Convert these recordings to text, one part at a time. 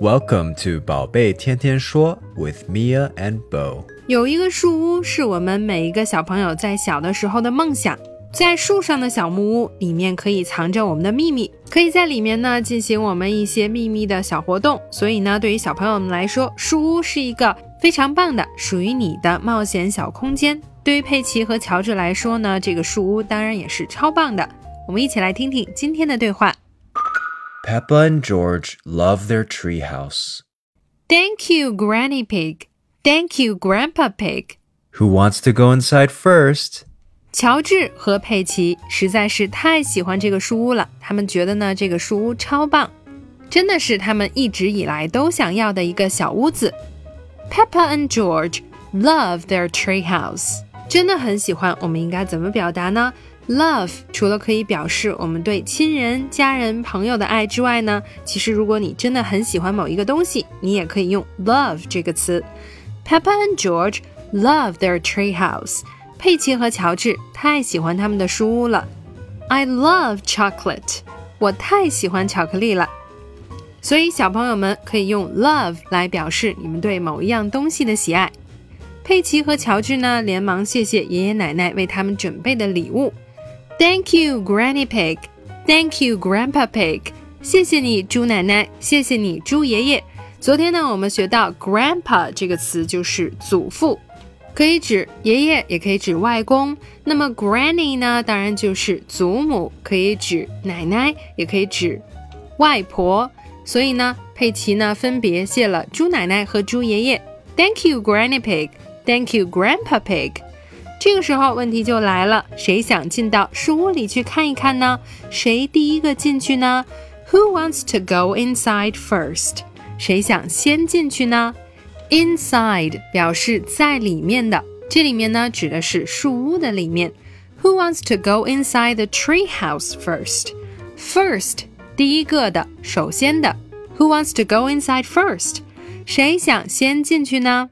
Welcome to 宝贝天天说 with Mia and Bo。有一个树屋是我们每一个小朋友在小的时候的梦想。在树上的小木屋里面可以藏着我们的秘密，可以在里面呢进行我们一些秘密的小活动。所以呢，对于小朋友们来说，树屋是一个非常棒的属于你的冒险小空间。对于佩奇和乔治来说呢，这个树屋当然也是超棒的。我们一起来听听今天的对话。Peppa and George love their treehouse. Thank you, Granny Pig. Thank you, Grandpa Pig. Who wants to go inside first? 乔治和佩奇实在是太喜欢这个树屋了，他们觉得呢这个树屋超棒，真的是他们一直以来都想要的一个小屋子。Peppa and George love their treehouse，真的很喜欢。我们应该怎么表达呢 ？Love 除了可以表示我们对亲人、家人、朋友的爱之外呢，其实如果你真的很喜欢某一个东西，你也可以用 love 这个词。Peppa and George love their treehouse。佩奇和乔治太喜欢他们的书屋了。I love chocolate，我太喜欢巧克力了。所以小朋友们可以用 love 来表示你们对某一样东西的喜爱。佩奇和乔治呢，连忙谢谢爷爷奶奶为他们准备的礼物。Thank you, Granny Pig. Thank you, Grandpa Pig. 谢谢你，猪奶奶。谢谢你，猪爷爷。昨天呢，我们学到 grandpa 这个词就是祖父。可以指爷爷，也可以指外公。那么 granny 呢，当然就是祖母，可以指奶奶，也可以指外婆。所以呢，佩奇呢分别谢了猪奶奶和猪爷爷。Thank you, Granny Pig. Thank you, Grandpa Pig. 这个时候问题就来了，谁想进到树屋里去看一看呢？谁第一个进去呢？Who wants to go inside first? 谁想先进去呢？Inside 表示在里面的，这里面呢指的是树屋的里面。Who wants to go inside the tree house first? First 第一个的，首先的。Who wants to go inside first? 谁想先进去呢？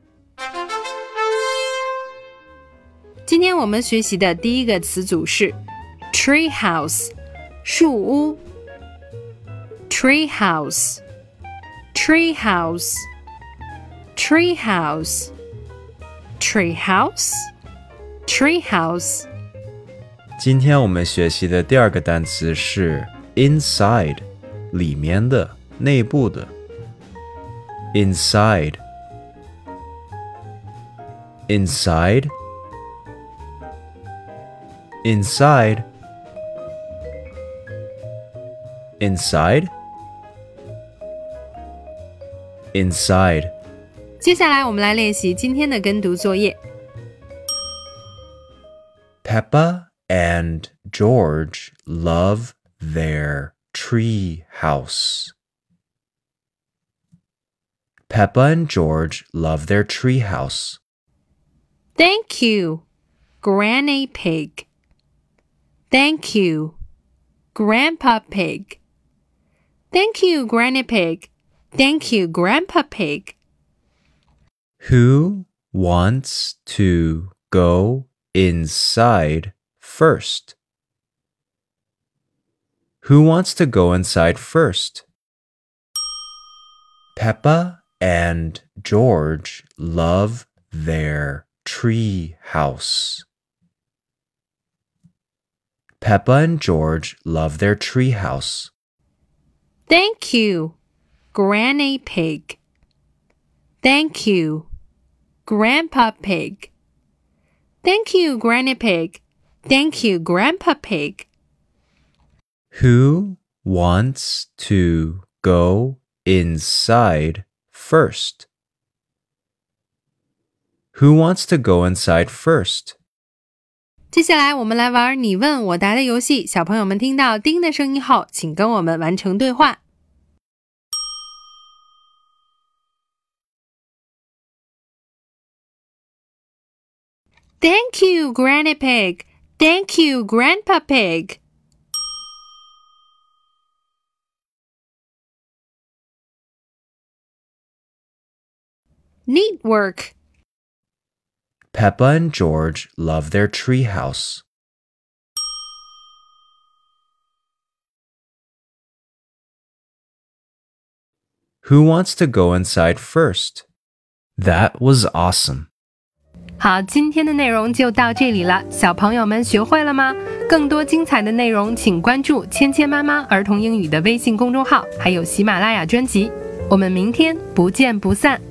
今天我们学习的第一个词组是 tree house，树屋。tree house，tree house。tree house, tree house, tree house。今天我们学习的第二个单词是 inside，里面的、内部的。inside, inside, inside, inside, inside. 接下来我们来练习今天的跟读作业。 Peppa and George love their tree house. Peppa and George love their tree house. Thank you, Granny Pig. Thank you, Grandpa Pig. Thank you, Granny Pig. Thank you, Grandpa Pig. Who wants to go inside first? Who wants to go inside first? Peppa and George love their tree house. Peppa and George love their tree house. Thank you, Granny Pig. Thank you, Grandpa Pig. Thank you, Granny Pig. Thank you, Grandpa Pig. Who wants to go inside first? Who wants to go inside first? 接下来我们来玩你问我答的游戏。小朋友们听到叮的声音后，请跟我们完成对话。Thank you, Granny Pig. Thank you, Grandpa Pig. Neat work. Peppa and George love their treehouse. Who wants to go inside first? That was awesome. 好，今天的内容就到这里了，小朋友们学会了吗？更多精彩的内容，请关注“芊芊妈妈儿童英语”的微信公众号，还有喜马拉雅专辑。我们明天不见不散。